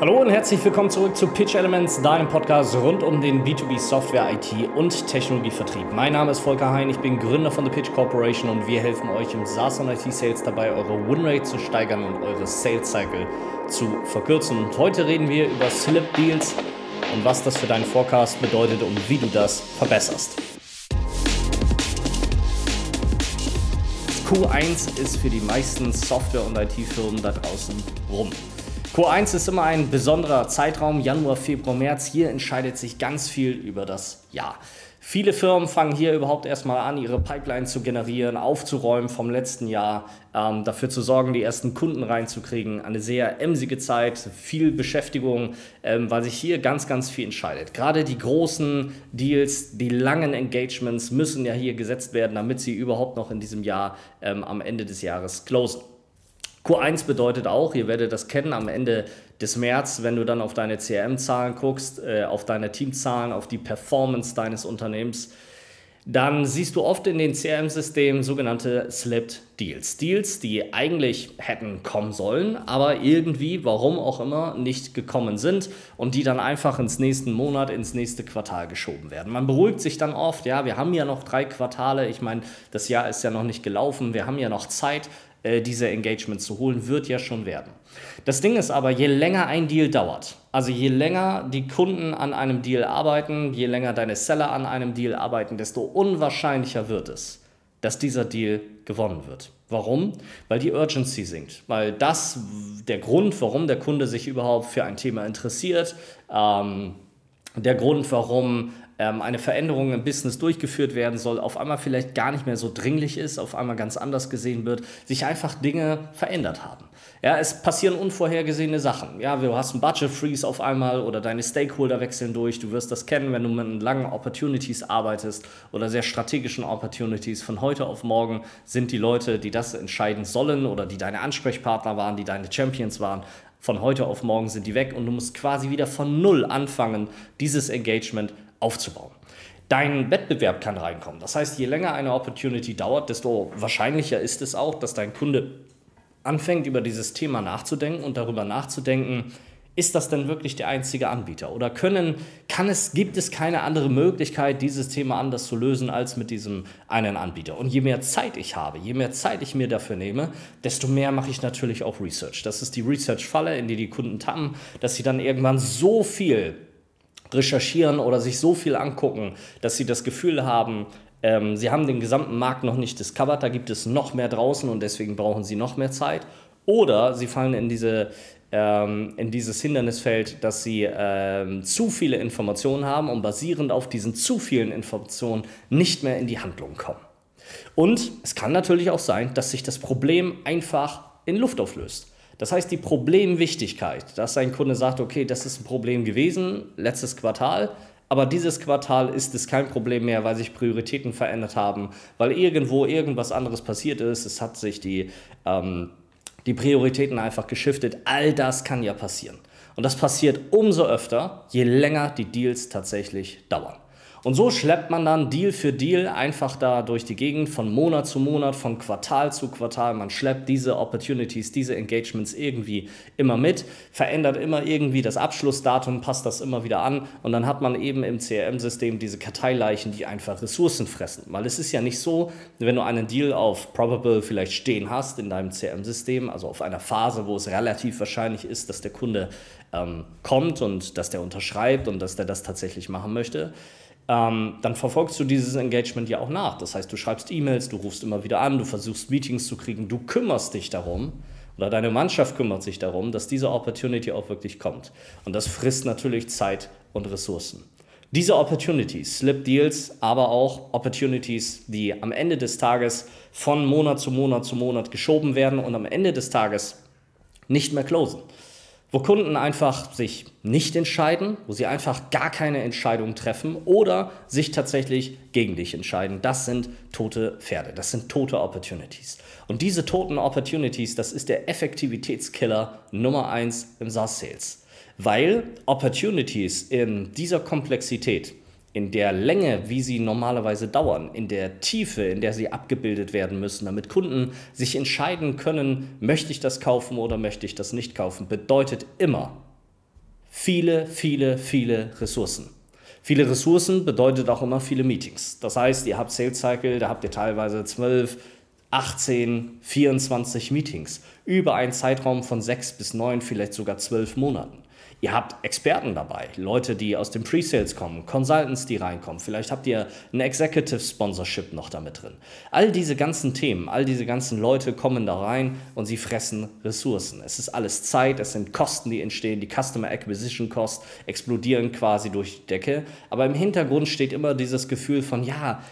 Hallo und herzlich willkommen zurück zu Pitch Elements, deinem Podcast rund um den B2B Software, IT und Technologievertrieb. Mein Name ist Volker Hein, ich bin Gründer von The Pitch Corporation und wir helfen euch im SaaS und IT Sales dabei, eure Winrate zu steigern und eure Sales Cycle zu verkürzen. Und heute reden wir über Slip Deals und was das für deinen Forecast bedeutet und wie du das verbesserst. Q1 ist für die meisten Software- und IT-Firmen da draußen rum. Q1 ist immer ein besonderer Zeitraum, Januar, Februar, März. Hier entscheidet sich ganz viel über das Jahr. Viele Firmen fangen hier überhaupt erstmal an, ihre Pipeline zu generieren, aufzuräumen vom letzten Jahr, ähm, dafür zu sorgen, die ersten Kunden reinzukriegen. Eine sehr emsige Zeit, viel Beschäftigung, ähm, weil sich hier ganz, ganz viel entscheidet. Gerade die großen Deals, die langen Engagements müssen ja hier gesetzt werden, damit sie überhaupt noch in diesem Jahr ähm, am Ende des Jahres closen. Q1 bedeutet auch, ihr werdet das kennen, am Ende des März, wenn du dann auf deine CRM-Zahlen guckst, äh, auf deine Teamzahlen, auf die Performance deines Unternehmens, dann siehst du oft in den CRM-Systemen sogenannte Slipped Deals. Deals, die eigentlich hätten kommen sollen, aber irgendwie, warum auch immer, nicht gekommen sind und die dann einfach ins nächsten Monat, ins nächste Quartal geschoben werden. Man beruhigt sich dann oft, ja, wir haben ja noch drei Quartale, ich meine, das Jahr ist ja noch nicht gelaufen, wir haben ja noch Zeit, äh, diese Engagement zu holen, wird ja schon werden. Das Ding ist aber, je länger ein Deal dauert, also je länger die Kunden an einem Deal arbeiten, je länger deine Seller an einem Deal arbeiten, desto unwahrscheinlicher wird es, dass dieser Deal gewonnen wird. Warum? Weil die Urgency sinkt. Weil das der Grund, warum der Kunde sich überhaupt für ein Thema interessiert, ähm, der Grund, warum ähm, eine Veränderung im Business durchgeführt werden soll, auf einmal vielleicht gar nicht mehr so dringlich ist, auf einmal ganz anders gesehen wird, sich einfach Dinge verändert haben. Ja, es passieren unvorhergesehene Sachen. Ja, du hast einen Budget Freeze auf einmal oder deine Stakeholder wechseln durch. Du wirst das kennen, wenn du mit langen Opportunities arbeitest oder sehr strategischen Opportunities. Von heute auf morgen sind die Leute, die das entscheiden sollen oder die deine Ansprechpartner waren, die deine Champions waren, von heute auf morgen sind die weg und du musst quasi wieder von Null anfangen, dieses Engagement aufzubauen. Dein Wettbewerb kann reinkommen. Das heißt, je länger eine Opportunity dauert, desto wahrscheinlicher ist es auch, dass dein Kunde anfängt, über dieses Thema nachzudenken und darüber nachzudenken, ist das denn wirklich der einzige Anbieter? Oder können, kann es, gibt es keine andere Möglichkeit, dieses Thema anders zu lösen als mit diesem einen Anbieter? Und je mehr Zeit ich habe, je mehr Zeit ich mir dafür nehme, desto mehr mache ich natürlich auch Research. Das ist die Research-Falle, in die die Kunden tappen, dass sie dann irgendwann so viel recherchieren oder sich so viel angucken, dass sie das Gefühl haben, ähm, sie haben den gesamten Markt noch nicht discovered, da gibt es noch mehr draußen und deswegen brauchen sie noch mehr Zeit. Oder sie fallen in, diese, ähm, in dieses Hindernisfeld, dass sie ähm, zu viele Informationen haben und basierend auf diesen zu vielen Informationen nicht mehr in die Handlung kommen. Und es kann natürlich auch sein, dass sich das Problem einfach in Luft auflöst. Das heißt, die Problemwichtigkeit, dass ein Kunde sagt, okay, das ist ein Problem gewesen, letztes Quartal, aber dieses Quartal ist es kein Problem mehr, weil sich Prioritäten verändert haben, weil irgendwo irgendwas anderes passiert ist, es hat sich die, ähm, die Prioritäten einfach geschiftet. All das kann ja passieren. Und das passiert umso öfter, je länger die Deals tatsächlich dauern. Und so schleppt man dann Deal für Deal einfach da durch die Gegend von Monat zu Monat, von Quartal zu Quartal. Man schleppt diese Opportunities, diese Engagements irgendwie immer mit, verändert immer irgendwie das Abschlussdatum, passt das immer wieder an und dann hat man eben im CRM-System diese Karteileichen, die einfach Ressourcen fressen. Weil es ist ja nicht so, wenn du einen Deal auf Probable vielleicht stehen hast in deinem CRM-System, also auf einer Phase, wo es relativ wahrscheinlich ist, dass der Kunde ähm, kommt und dass der unterschreibt und dass der das tatsächlich machen möchte ähm, dann verfolgst du dieses Engagement ja auch nach. Das heißt, du schreibst E-Mails, du rufst immer wieder an, du versuchst Meetings zu kriegen, du kümmerst dich darum oder deine Mannschaft kümmert sich darum, dass diese Opportunity auch wirklich kommt. Und das frisst natürlich Zeit und Ressourcen. Diese Opportunities, Slip Deals, aber auch Opportunities, die am Ende des Tages von Monat zu Monat zu Monat geschoben werden und am Ende des Tages nicht mehr closen wo Kunden einfach sich nicht entscheiden, wo sie einfach gar keine Entscheidung treffen oder sich tatsächlich gegen dich entscheiden. Das sind tote Pferde, das sind tote Opportunities. Und diese toten Opportunities, das ist der Effektivitätskiller Nummer eins im SaaS-Sales. Weil Opportunities in dieser Komplexität, in der Länge, wie sie normalerweise dauern, in der Tiefe, in der sie abgebildet werden müssen, damit Kunden sich entscheiden können, möchte ich das kaufen oder möchte ich das nicht kaufen, bedeutet immer Viele, viele, viele Ressourcen. Viele Ressourcen bedeutet auch immer viele Meetings. Das heißt, ihr habt Sales Cycle, da habt ihr teilweise 12, 18, 24 Meetings über einen Zeitraum von sechs bis neun, vielleicht sogar zwölf Monaten. Ihr habt Experten dabei, Leute, die aus dem Pre-Sales kommen, Consultants, die reinkommen. Vielleicht habt ihr ein Executive Sponsorship noch damit drin. All diese ganzen Themen, all diese ganzen Leute kommen da rein und sie fressen Ressourcen. Es ist alles Zeit, es sind Kosten, die entstehen. Die Customer Acquisition Costs explodieren quasi durch die Decke. Aber im Hintergrund steht immer dieses Gefühl von, ja,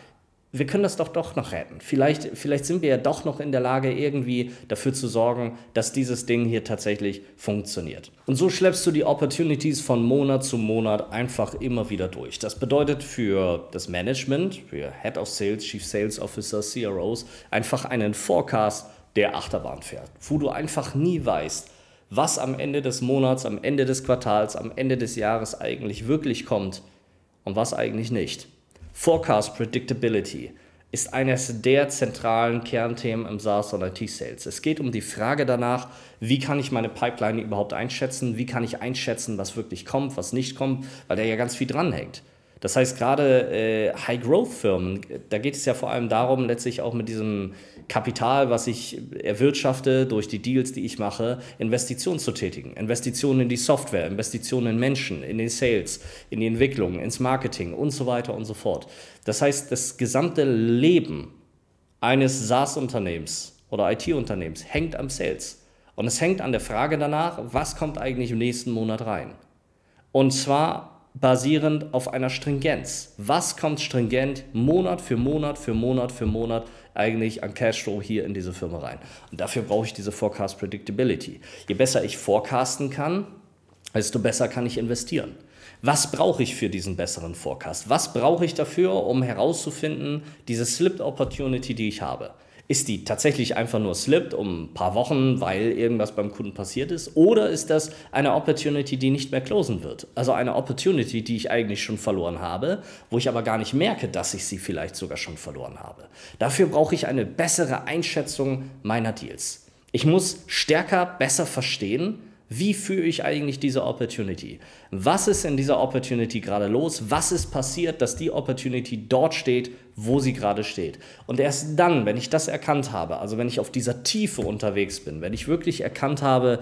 wir können das doch doch noch retten. Vielleicht, vielleicht sind wir ja doch noch in der Lage, irgendwie dafür zu sorgen, dass dieses Ding hier tatsächlich funktioniert. Und so schleppst du die Opportunities von Monat zu Monat einfach immer wieder durch. Das bedeutet für das Management, für Head of Sales, Chief Sales Officer, CROs, einfach einen Forecast, der Achterbahn fährt, wo du einfach nie weißt, was am Ende des Monats, am Ende des Quartals, am Ende des Jahres eigentlich wirklich kommt und was eigentlich nicht. Forecast Predictability ist eines der zentralen Kernthemen im SaaS und IT-Sales. Es geht um die Frage danach, wie kann ich meine Pipeline überhaupt einschätzen, wie kann ich einschätzen, was wirklich kommt, was nicht kommt, weil da ja ganz viel dranhängt. Das heißt, gerade äh, High-Growth-Firmen, da geht es ja vor allem darum, letztlich auch mit diesem Kapital, was ich erwirtschafte durch die Deals, die ich mache, Investitionen zu tätigen. Investitionen in die Software, Investitionen in Menschen, in den Sales, in die Entwicklung, ins Marketing und so weiter und so fort. Das heißt, das gesamte Leben eines SaaS-Unternehmens oder IT-Unternehmens hängt am Sales. Und es hängt an der Frage danach, was kommt eigentlich im nächsten Monat rein. Und zwar basierend auf einer Stringenz. Was kommt stringent Monat für Monat für Monat für Monat eigentlich an Cashflow hier in diese Firma rein? Und dafür brauche ich diese Forecast Predictability. Je besser ich forecasten kann, desto besser kann ich investieren. Was brauche ich für diesen besseren Forecast? Was brauche ich dafür, um herauszufinden, diese Slipped Opportunity, die ich habe? Ist die tatsächlich einfach nur slipped um ein paar Wochen, weil irgendwas beim Kunden passiert ist? Oder ist das eine Opportunity, die nicht mehr closen wird? Also eine Opportunity, die ich eigentlich schon verloren habe, wo ich aber gar nicht merke, dass ich sie vielleicht sogar schon verloren habe. Dafür brauche ich eine bessere Einschätzung meiner Deals. Ich muss stärker, besser verstehen, wie führe ich eigentlich diese Opportunity? Was ist in dieser Opportunity gerade los? Was ist passiert, dass die Opportunity dort steht, wo sie gerade steht? Und erst dann, wenn ich das erkannt habe, also wenn ich auf dieser Tiefe unterwegs bin, wenn ich wirklich erkannt habe,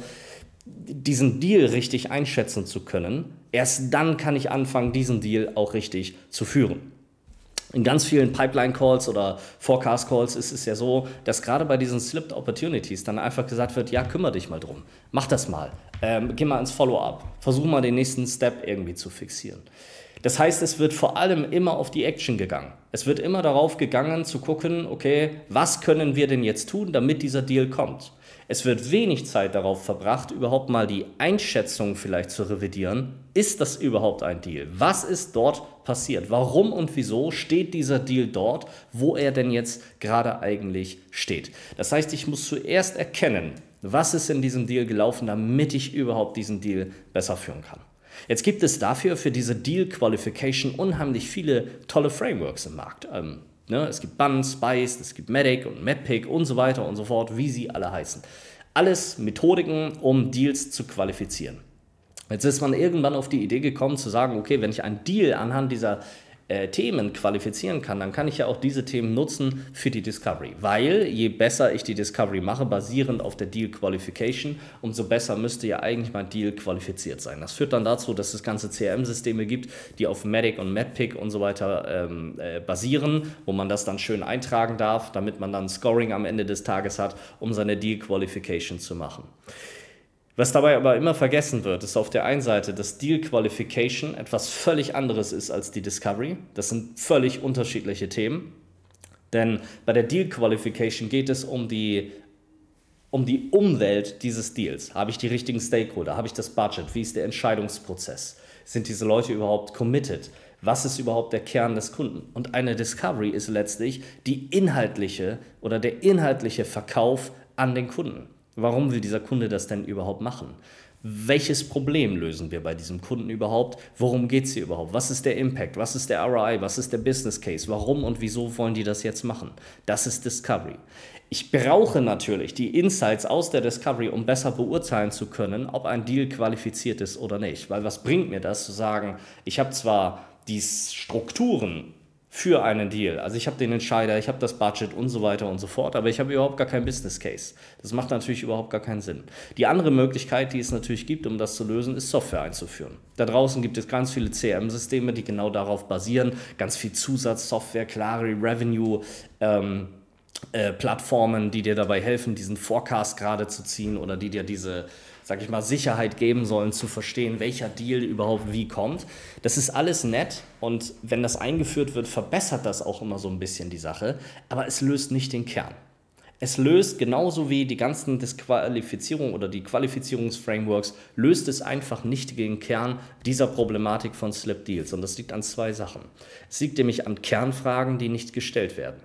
diesen Deal richtig einschätzen zu können, erst dann kann ich anfangen, diesen Deal auch richtig zu führen. In ganz vielen Pipeline-Calls oder Forecast-Calls ist es ja so, dass gerade bei diesen Slipped Opportunities dann einfach gesagt wird, ja, kümmere dich mal drum, mach das mal, ähm, geh mal ins Follow-up, versuch mal den nächsten Step irgendwie zu fixieren. Das heißt, es wird vor allem immer auf die Action gegangen. Es wird immer darauf gegangen zu gucken, okay, was können wir denn jetzt tun, damit dieser Deal kommt. Es wird wenig Zeit darauf verbracht, überhaupt mal die Einschätzung vielleicht zu revidieren. Ist das überhaupt ein Deal? Was ist dort passiert? Warum und wieso steht dieser Deal dort, wo er denn jetzt gerade eigentlich steht? Das heißt, ich muss zuerst erkennen, was ist in diesem Deal gelaufen, damit ich überhaupt diesen Deal besser führen kann. Jetzt gibt es dafür für diese Deal Qualification unheimlich viele tolle Frameworks im Markt. Ähm, Ne? Es gibt Bun, Spice, es gibt Medic und MedPick und so weiter und so fort, wie sie alle heißen. Alles Methodiken, um Deals zu qualifizieren. Jetzt ist man irgendwann auf die Idee gekommen zu sagen, okay, wenn ich einen Deal anhand dieser äh, Themen qualifizieren kann, dann kann ich ja auch diese Themen nutzen für die Discovery. Weil je besser ich die Discovery mache, basierend auf der Deal Qualification, umso besser müsste ja eigentlich mein Deal qualifiziert sein. Das führt dann dazu, dass es ganze CRM-Systeme gibt, die auf Medic und MedPick und so weiter ähm, äh, basieren, wo man das dann schön eintragen darf, damit man dann Scoring am Ende des Tages hat, um seine Deal Qualification zu machen. Was dabei aber immer vergessen wird, ist auf der einen Seite, dass Deal Qualification etwas völlig anderes ist als die Discovery. Das sind völlig unterschiedliche Themen. Denn bei der Deal Qualification geht es um die, um die Umwelt dieses Deals. Habe ich die richtigen Stakeholder? Habe ich das Budget? Wie ist der Entscheidungsprozess? Sind diese Leute überhaupt committed? Was ist überhaupt der Kern des Kunden? Und eine Discovery ist letztlich die inhaltliche oder der inhaltliche Verkauf an den Kunden. Warum will dieser Kunde das denn überhaupt machen? welches Problem lösen wir bei diesem Kunden überhaupt? Worum geht es hier überhaupt? Was ist der Impact? Was ist der ROI? Was ist der Business Case? Warum und wieso wollen die das jetzt machen? Das ist Discovery. Ich brauche natürlich die Insights aus der Discovery, um besser beurteilen zu können, ob ein Deal qualifiziert ist oder nicht. Weil was bringt mir das zu sagen, ich habe zwar die Strukturen für einen Deal. Also ich habe den Entscheider, ich habe das Budget und so weiter und so fort, aber ich habe überhaupt gar keinen Business Case. Das macht natürlich überhaupt gar keinen Sinn. Die andere Möglichkeit, die es natürlich gibt, um das zu lösen, ist Software einzuführen. Da draußen gibt es ganz viele CRM-Systeme, die genau darauf basieren, ganz viel Zusatzsoftware, klare Revenue. Ähm, äh, Plattformen, die dir dabei helfen, diesen Forecast gerade zu ziehen oder die dir diese sag ich mal, Sicherheit geben sollen, zu verstehen, welcher Deal überhaupt wie kommt. Das ist alles nett und wenn das eingeführt wird, verbessert das auch immer so ein bisschen die Sache, aber es löst nicht den Kern. Es löst genauso wie die ganzen Disqualifizierungen oder die Qualifizierungsframeworks, löst es einfach nicht den Kern dieser Problematik von Slip Deals. Und das liegt an zwei Sachen. Es liegt nämlich an Kernfragen, die nicht gestellt werden.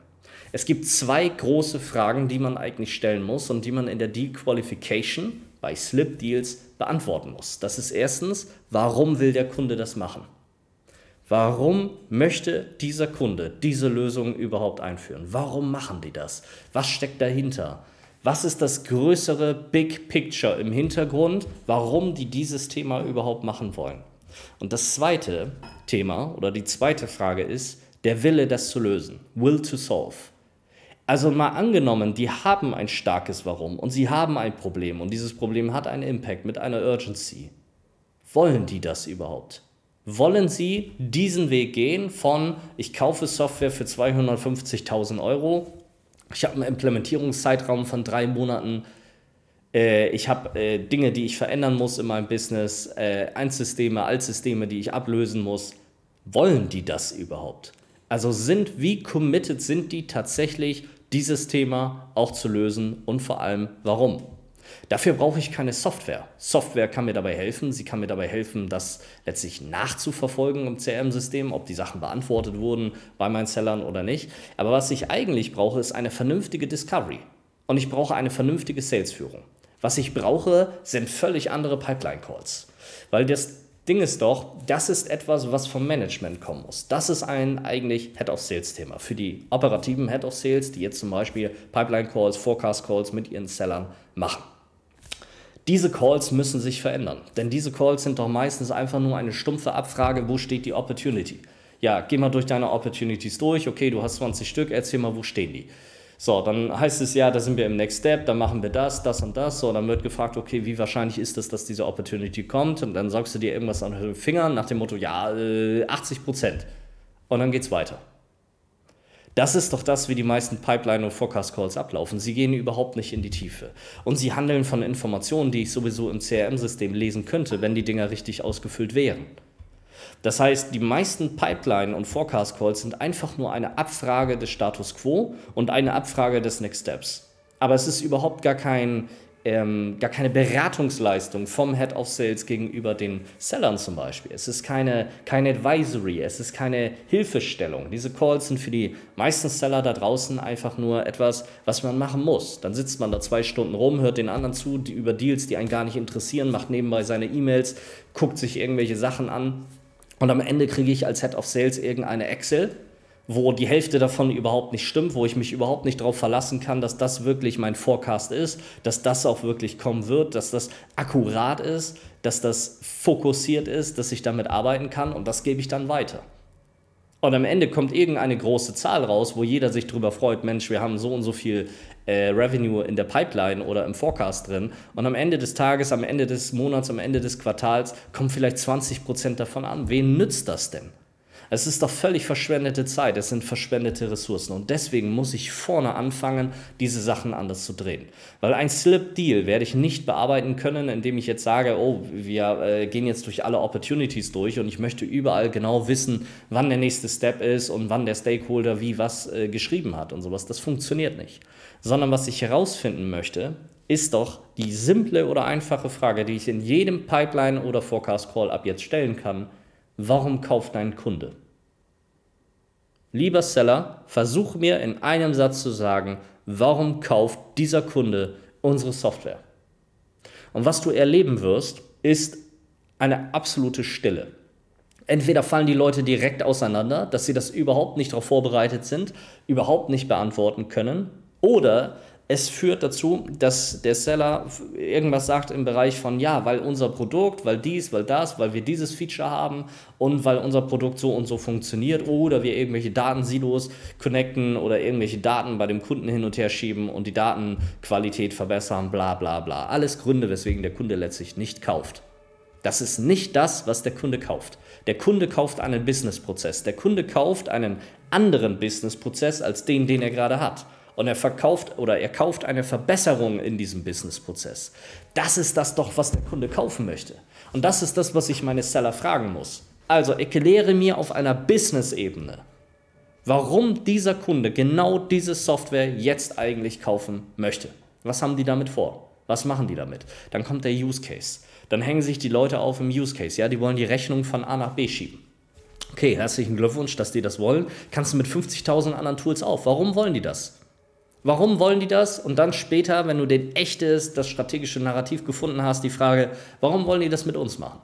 Es gibt zwei große Fragen, die man eigentlich stellen muss und die man in der Deal Qualification bei Slip Deals beantworten muss. Das ist erstens, warum will der Kunde das machen? Warum möchte dieser Kunde diese Lösung überhaupt einführen? Warum machen die das? Was steckt dahinter? Was ist das größere Big Picture im Hintergrund, warum die dieses Thema überhaupt machen wollen? Und das zweite Thema oder die zweite Frage ist der Wille, das zu lösen. Will to solve. Also mal angenommen, die haben ein starkes Warum und sie haben ein Problem und dieses Problem hat einen Impact mit einer Urgency. Wollen die das überhaupt? Wollen sie diesen Weg gehen von, ich kaufe Software für 250.000 Euro, ich habe einen Implementierungszeitraum von drei Monaten, äh, ich habe äh, Dinge, die ich verändern muss in meinem Business, äh, Einsysteme, Altsysteme, die ich ablösen muss. Wollen die das überhaupt? Also sind, wie committed sind die tatsächlich dieses Thema auch zu lösen und vor allem warum. Dafür brauche ich keine Software. Software kann mir dabei helfen. Sie kann mir dabei helfen, das letztlich nachzuverfolgen im CRM-System, ob die Sachen beantwortet wurden bei meinen Sellern oder nicht. Aber was ich eigentlich brauche, ist eine vernünftige Discovery. Und ich brauche eine vernünftige Salesführung. Was ich brauche, sind völlig andere Pipeline-Calls. Weil das Ding ist doch, das ist etwas, was vom Management kommen muss. Das ist ein eigentlich Head of Sales Thema. Für die operativen Head of Sales, die jetzt zum Beispiel Pipeline Calls, Forecast Calls mit ihren Sellern machen. Diese Calls müssen sich verändern, denn diese Calls sind doch meistens einfach nur eine stumpfe Abfrage, wo steht die Opportunity. Ja, geh mal durch deine Opportunities durch, okay, du hast 20 Stück, erzähl mal, wo stehen die. So, dann heißt es ja, da sind wir im Next Step, dann machen wir das, das und das. So, dann wird gefragt, okay, wie wahrscheinlich ist es, dass diese Opportunity kommt? Und dann sagst du dir irgendwas an den Fingern nach dem Motto, ja, 80 äh, Prozent. Und dann geht's weiter. Das ist doch das, wie die meisten Pipeline- und Forecast-Calls ablaufen. Sie gehen überhaupt nicht in die Tiefe. Und sie handeln von Informationen, die ich sowieso im CRM-System lesen könnte, wenn die Dinger richtig ausgefüllt wären. Das heißt, die meisten Pipeline- und Forecast-Calls sind einfach nur eine Abfrage des Status quo und eine Abfrage des Next Steps. Aber es ist überhaupt gar, kein, ähm, gar keine Beratungsleistung vom Head of Sales gegenüber den Sellern zum Beispiel. Es ist keine, keine Advisory, es ist keine Hilfestellung. Diese Calls sind für die meisten Seller da draußen einfach nur etwas, was man machen muss. Dann sitzt man da zwei Stunden rum, hört den anderen zu, die über Deals, die einen gar nicht interessieren, macht nebenbei seine E-Mails, guckt sich irgendwelche Sachen an und am Ende kriege ich als Head of Sales irgendeine Excel, wo die Hälfte davon überhaupt nicht stimmt, wo ich mich überhaupt nicht darauf verlassen kann, dass das wirklich mein Forecast ist, dass das auch wirklich kommen wird, dass das akkurat ist, dass das fokussiert ist, dass ich damit arbeiten kann und das gebe ich dann weiter. Und am Ende kommt irgendeine große Zahl raus, wo jeder sich darüber freut, Mensch, wir haben so und so viel äh, Revenue in der Pipeline oder im Forecast drin. Und am Ende des Tages, am Ende des Monats, am Ende des Quartals kommen vielleicht 20 Prozent davon an. Wen nützt das denn? Es ist doch völlig verschwendete Zeit, es sind verschwendete Ressourcen und deswegen muss ich vorne anfangen, diese Sachen anders zu drehen. Weil ein Slip-Deal werde ich nicht bearbeiten können, indem ich jetzt sage, oh, wir äh, gehen jetzt durch alle Opportunities durch und ich möchte überall genau wissen, wann der nächste Step ist und wann der Stakeholder wie was äh, geschrieben hat und sowas. Das funktioniert nicht. Sondern was ich herausfinden möchte, ist doch die simple oder einfache Frage, die ich in jedem Pipeline oder Forecast Call ab jetzt stellen kann warum kauft dein Kunde? Lieber Seller, versuch mir in einem Satz zu sagen, warum kauft dieser Kunde unsere Software? Und was du erleben wirst, ist eine absolute Stille. Entweder fallen die Leute direkt auseinander, dass sie das überhaupt nicht darauf vorbereitet sind, überhaupt nicht beantworten können, oder es führt dazu, dass der Seller irgendwas sagt im Bereich von, ja, weil unser Produkt, weil dies, weil das, weil wir dieses Feature haben und weil unser Produkt so und so funktioniert oder wir irgendwelche Datensilos connecten oder irgendwelche Daten bei dem Kunden hin und her schieben und die Datenqualität verbessern, bla bla bla. Alles Gründe, weswegen der Kunde letztlich nicht kauft. Das ist nicht das, was der Kunde kauft. Der Kunde kauft einen Businessprozess. Der Kunde kauft einen anderen Businessprozess als den, den er gerade hat und er verkauft oder er kauft eine Verbesserung in diesem Businessprozess. Das ist das doch, was der Kunde kaufen möchte. Und das ist das, was ich meine Seller fragen muss. Also erkläre mir auf einer Business-Ebene, warum dieser Kunde genau diese Software jetzt eigentlich kaufen möchte. Was haben die damit vor? Was machen die damit? Dann kommt der Use Case. Dann hängen sich die Leute auf im Use Case. Ja, die wollen die Rechnung von A nach B schieben. Okay, herzlichen Glückwunsch, dass die das wollen. Kannst du mit 50.000 anderen Tools auch. Warum wollen die das? Warum wollen die das? Und dann später, wenn du den echtes, das strategische Narrativ gefunden hast, die Frage, warum wollen die das mit uns machen?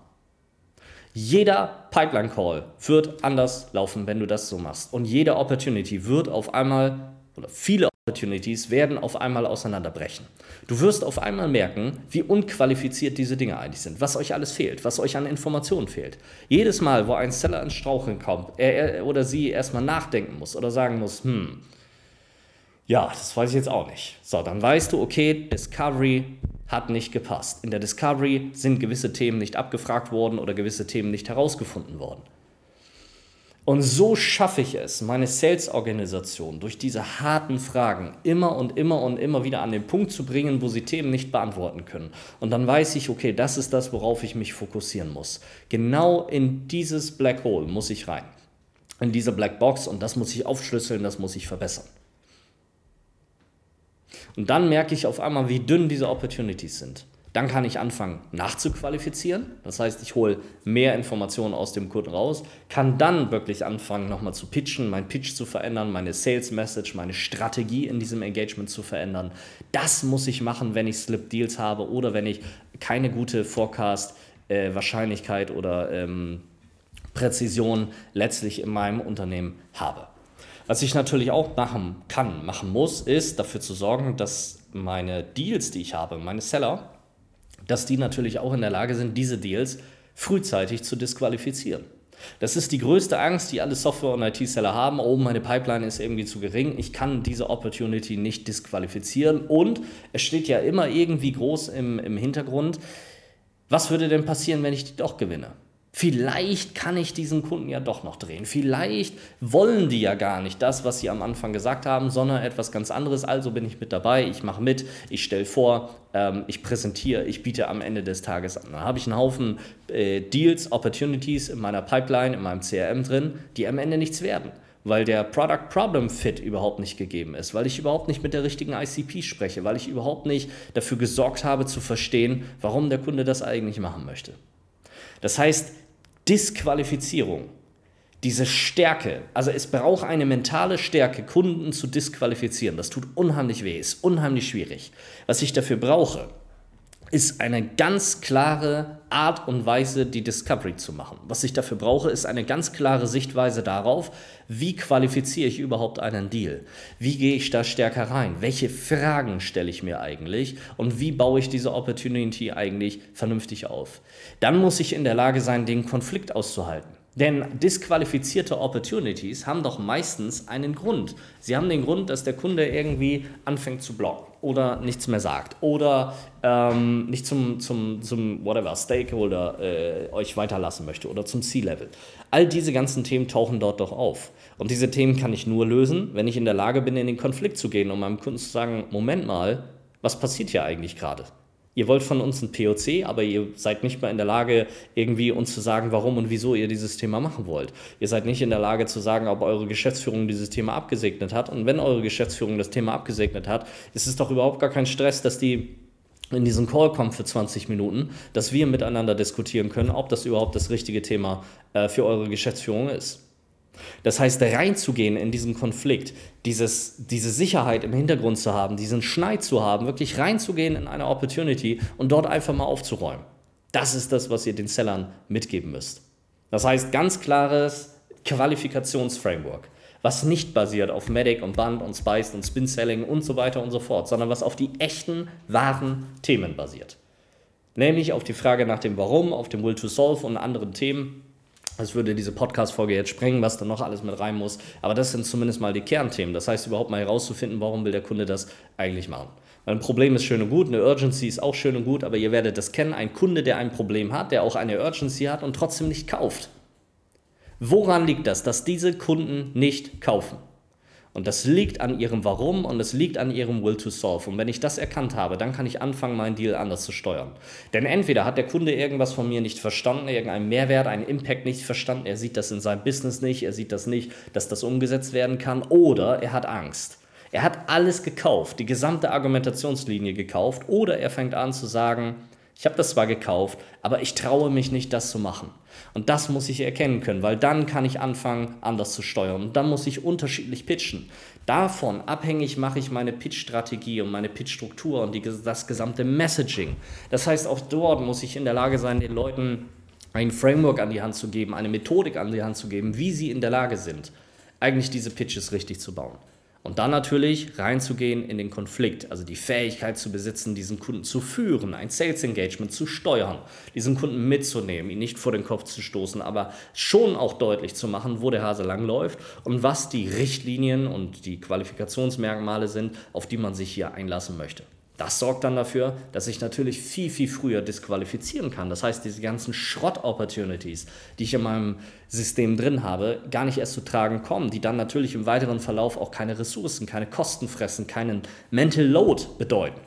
Jeder Pipeline Call wird anders laufen, wenn du das so machst. Und jede Opportunity wird auf einmal, oder viele Opportunities werden auf einmal auseinanderbrechen. Du wirst auf einmal merken, wie unqualifiziert diese Dinge eigentlich sind, was euch alles fehlt, was euch an Informationen fehlt. Jedes Mal, wo ein Seller ins Straucheln kommt, er oder sie erstmal nachdenken muss oder sagen muss, hm, ja, das weiß ich jetzt auch nicht. So, dann weißt du, okay, Discovery hat nicht gepasst. In der Discovery sind gewisse Themen nicht abgefragt worden oder gewisse Themen nicht herausgefunden worden. Und so schaffe ich es, meine Sales-Organisation durch diese harten Fragen immer und immer und immer wieder an den Punkt zu bringen, wo sie Themen nicht beantworten können. Und dann weiß ich, okay, das ist das, worauf ich mich fokussieren muss. Genau in dieses Black Hole muss ich rein. In diese Black Box und das muss ich aufschlüsseln, das muss ich verbessern. Und dann merke ich auf einmal, wie dünn diese Opportunities sind. Dann kann ich anfangen nachzuqualifizieren. Das heißt, ich hole mehr Informationen aus dem Kunden raus, kann dann wirklich anfangen, nochmal zu pitchen, meinen Pitch zu verändern, meine Sales Message, meine Strategie in diesem Engagement zu verändern. Das muss ich machen, wenn ich Slip Deals habe oder wenn ich keine gute Forecast-Wahrscheinlichkeit äh, oder ähm, Präzision letztlich in meinem Unternehmen habe. Was ich natürlich auch machen kann, machen muss, ist dafür zu sorgen, dass meine Deals, die ich habe, meine Seller, dass die natürlich auch in der Lage sind, diese Deals frühzeitig zu disqualifizieren. Das ist die größte Angst, die alle Software- und IT-Seller haben. Oh, meine Pipeline ist irgendwie zu gering. Ich kann diese Opportunity nicht disqualifizieren. Und es steht ja immer irgendwie groß im, im Hintergrund, was würde denn passieren, wenn ich die doch gewinne? Vielleicht kann ich diesen Kunden ja doch noch drehen. Vielleicht wollen die ja gar nicht das, was sie am Anfang gesagt haben, sondern etwas ganz anderes. Also bin ich mit dabei, ich mache mit, ich stelle vor, ähm, ich präsentiere, ich biete am Ende des Tages an. Dann habe ich einen Haufen äh, Deals, Opportunities in meiner Pipeline, in meinem CRM drin, die am Ende nichts werden weil der Product Problem Fit überhaupt nicht gegeben ist, weil ich überhaupt nicht mit der richtigen ICP spreche, weil ich überhaupt nicht dafür gesorgt habe zu verstehen, warum der Kunde das eigentlich machen möchte. Das heißt, Disqualifizierung, diese Stärke, also es braucht eine mentale Stärke, Kunden zu disqualifizieren. Das tut unheimlich weh, ist unheimlich schwierig. Was ich dafür brauche, ist eine ganz klare Art und Weise, die Discovery zu machen. Was ich dafür brauche, ist eine ganz klare Sichtweise darauf, wie qualifiziere ich überhaupt einen Deal? Wie gehe ich da stärker rein? Welche Fragen stelle ich mir eigentlich? Und wie baue ich diese Opportunity eigentlich vernünftig auf? Dann muss ich in der Lage sein, den Konflikt auszuhalten. Denn disqualifizierte Opportunities haben doch meistens einen Grund. Sie haben den Grund, dass der Kunde irgendwie anfängt zu blocken oder nichts mehr sagt oder ähm, nicht zum, zum, zum whatever, Stakeholder äh, euch weiterlassen möchte oder zum C-Level. All diese ganzen Themen tauchen dort doch auf. Und diese Themen kann ich nur lösen, wenn ich in der Lage bin, in den Konflikt zu gehen und meinem Kunden zu sagen, Moment mal, was passiert hier eigentlich gerade? Ihr wollt von uns ein POC, aber ihr seid nicht mal in der Lage, irgendwie uns zu sagen, warum und wieso ihr dieses Thema machen wollt. Ihr seid nicht in der Lage zu sagen, ob eure Geschäftsführung dieses Thema abgesegnet hat. Und wenn eure Geschäftsführung das Thema abgesegnet hat, ist es doch überhaupt gar kein Stress, dass die in diesen Call kommen für 20 Minuten, dass wir miteinander diskutieren können, ob das überhaupt das richtige Thema äh, für eure Geschäftsführung ist. Das heißt, reinzugehen in diesen Konflikt, dieses, diese Sicherheit im Hintergrund zu haben, diesen Schneid zu haben, wirklich reinzugehen in eine Opportunity und dort einfach mal aufzuräumen. Das ist das, was ihr den Sellern mitgeben müsst. Das heißt, ganz klares Qualifikationsframework, was nicht basiert auf Medic und Band und Spice und Spin Selling und so weiter und so fort, sondern was auf die echten, wahren Themen basiert. Nämlich auf die Frage nach dem Warum, auf dem Will to Solve und anderen Themen. Das würde diese Podcast-Folge jetzt sprengen, was da noch alles mit rein muss. Aber das sind zumindest mal die Kernthemen. Das heißt, überhaupt mal herauszufinden, warum will der Kunde das eigentlich machen. Weil ein Problem ist schön und gut, eine Urgency ist auch schön und gut, aber ihr werdet das kennen. Ein Kunde, der ein Problem hat, der auch eine Urgency hat und trotzdem nicht kauft. Woran liegt das, dass diese Kunden nicht kaufen? Und das liegt an ihrem Warum und es liegt an ihrem Will to Solve. Und wenn ich das erkannt habe, dann kann ich anfangen, meinen Deal anders zu steuern. Denn entweder hat der Kunde irgendwas von mir nicht verstanden, irgendeinen Mehrwert, einen Impact nicht verstanden, er sieht das in seinem Business nicht, er sieht das nicht, dass das umgesetzt werden kann, oder er hat Angst. Er hat alles gekauft, die gesamte Argumentationslinie gekauft, oder er fängt an zu sagen, ich habe das zwar gekauft, aber ich traue mich nicht, das zu machen. Und das muss ich erkennen können, weil dann kann ich anfangen, anders zu steuern. Und dann muss ich unterschiedlich pitchen. Davon abhängig mache ich meine Pitch-Strategie und meine Pitch-Struktur und die, das gesamte Messaging. Das heißt, auch dort muss ich in der Lage sein, den Leuten ein Framework an die Hand zu geben, eine Methodik an die Hand zu geben, wie sie in der Lage sind, eigentlich diese Pitches richtig zu bauen. Und dann natürlich reinzugehen in den Konflikt, also die Fähigkeit zu besitzen, diesen Kunden zu führen, ein Sales Engagement zu steuern, diesen Kunden mitzunehmen, ihn nicht vor den Kopf zu stoßen, aber schon auch deutlich zu machen, wo der Hase langläuft und was die Richtlinien und die Qualifikationsmerkmale sind, auf die man sich hier einlassen möchte. Das sorgt dann dafür, dass ich natürlich viel, viel früher disqualifizieren kann. Das heißt, diese ganzen Schrott-Opportunities, die ich in meinem System drin habe, gar nicht erst zu tragen kommen, die dann natürlich im weiteren Verlauf auch keine Ressourcen, keine Kosten fressen, keinen Mental Load bedeuten,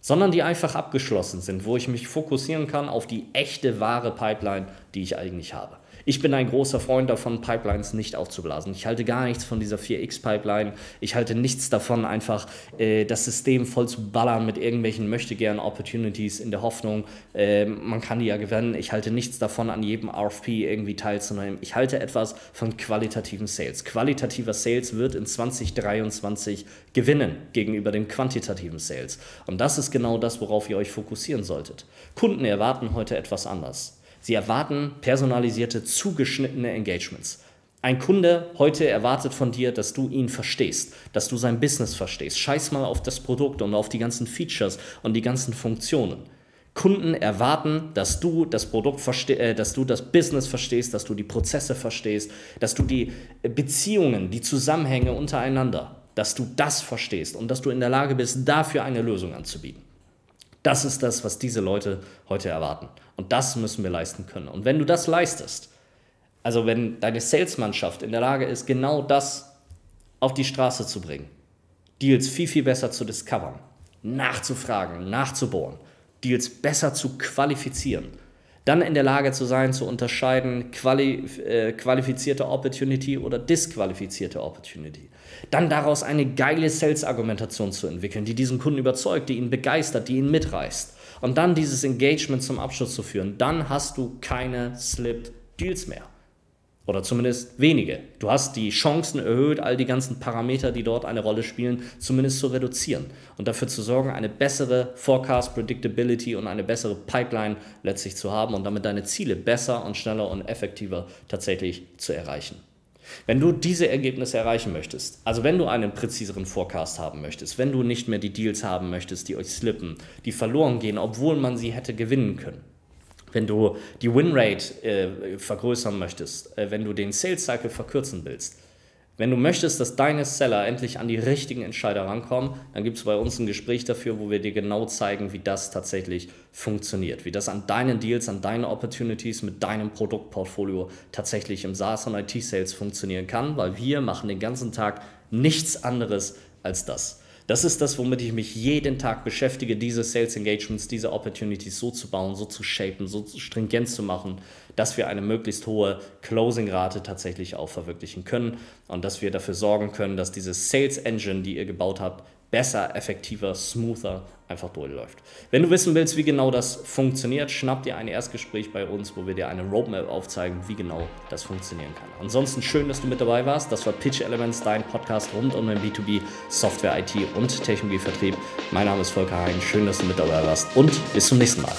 sondern die einfach abgeschlossen sind, wo ich mich fokussieren kann auf die echte, wahre Pipeline, die ich eigentlich habe. Ich bin ein großer Freund davon, Pipelines nicht aufzublasen. Ich halte gar nichts von dieser 4x-Pipeline. Ich halte nichts davon, einfach äh, das System voll zu ballern mit irgendwelchen Möchtegern-Opportunities in der Hoffnung, äh, man kann die ja gewinnen. Ich halte nichts davon, an jedem RFP irgendwie teilzunehmen. Ich halte etwas von qualitativen Sales. Qualitativer Sales wird in 2023 gewinnen gegenüber dem quantitativen Sales. Und das ist genau das, worauf ihr euch fokussieren solltet. Kunden erwarten heute etwas anders. Sie erwarten personalisierte, zugeschnittene Engagements. Ein Kunde heute erwartet von dir, dass du ihn verstehst, dass du sein Business verstehst. Scheiß mal auf das Produkt und auf die ganzen Features und die ganzen Funktionen. Kunden erwarten, dass du das Produkt verstehst, äh, dass du das Business verstehst, dass du die Prozesse verstehst, dass du die Beziehungen, die Zusammenhänge untereinander, dass du das verstehst und dass du in der Lage bist, dafür eine Lösung anzubieten. Das ist das, was diese Leute heute erwarten. Und das müssen wir leisten können. Und wenn du das leistest, also wenn deine Salesmannschaft in der Lage ist, genau das auf die Straße zu bringen, Deals viel, viel besser zu discovern, nachzufragen, nachzubohren, Deals besser zu qualifizieren, dann in der Lage zu sein, zu unterscheiden, quali äh, qualifizierte Opportunity oder disqualifizierte Opportunity. Dann daraus eine geile Sales-Argumentation zu entwickeln, die diesen Kunden überzeugt, die ihn begeistert, die ihn mitreißt. Und dann dieses Engagement zum Abschluss zu führen. Dann hast du keine Slipped Deals mehr. Oder zumindest wenige. Du hast die Chancen erhöht, all die ganzen Parameter, die dort eine Rolle spielen, zumindest zu reduzieren und dafür zu sorgen, eine bessere Forecast Predictability und eine bessere Pipeline letztlich zu haben und damit deine Ziele besser und schneller und effektiver tatsächlich zu erreichen. Wenn du diese Ergebnisse erreichen möchtest, also wenn du einen präziseren Forecast haben möchtest, wenn du nicht mehr die Deals haben möchtest, die euch slippen, die verloren gehen, obwohl man sie hätte gewinnen können, wenn du die Winrate äh, vergrößern möchtest, äh, wenn du den Sales Cycle verkürzen willst, wenn du möchtest, dass deine Seller endlich an die richtigen Entscheider rankommen, dann gibt es bei uns ein Gespräch dafür, wo wir dir genau zeigen, wie das tatsächlich funktioniert, wie das an deinen Deals, an deinen Opportunities mit deinem Produktportfolio tatsächlich im SaaS und IT-Sales funktionieren kann, weil wir machen den ganzen Tag nichts anderes als das. Das ist das, womit ich mich jeden Tag beschäftige, diese Sales Engagements, diese Opportunities so zu bauen, so zu shapen, so stringent zu machen, dass wir eine möglichst hohe Closing-Rate tatsächlich auch verwirklichen können und dass wir dafür sorgen können, dass diese Sales Engine, die ihr gebaut habt, besser, effektiver, smoother einfach durchläuft. Wenn du wissen willst, wie genau das funktioniert, schnapp dir ein Erstgespräch bei uns, wo wir dir eine Roadmap aufzeigen, wie genau das funktionieren kann. Ansonsten schön, dass du mit dabei warst. Das war Pitch Elements, dein Podcast rund um den B2B Software, IT und Technologievertrieb. Mein Name ist Volker Hein. Schön, dass du mit dabei warst und bis zum nächsten Mal.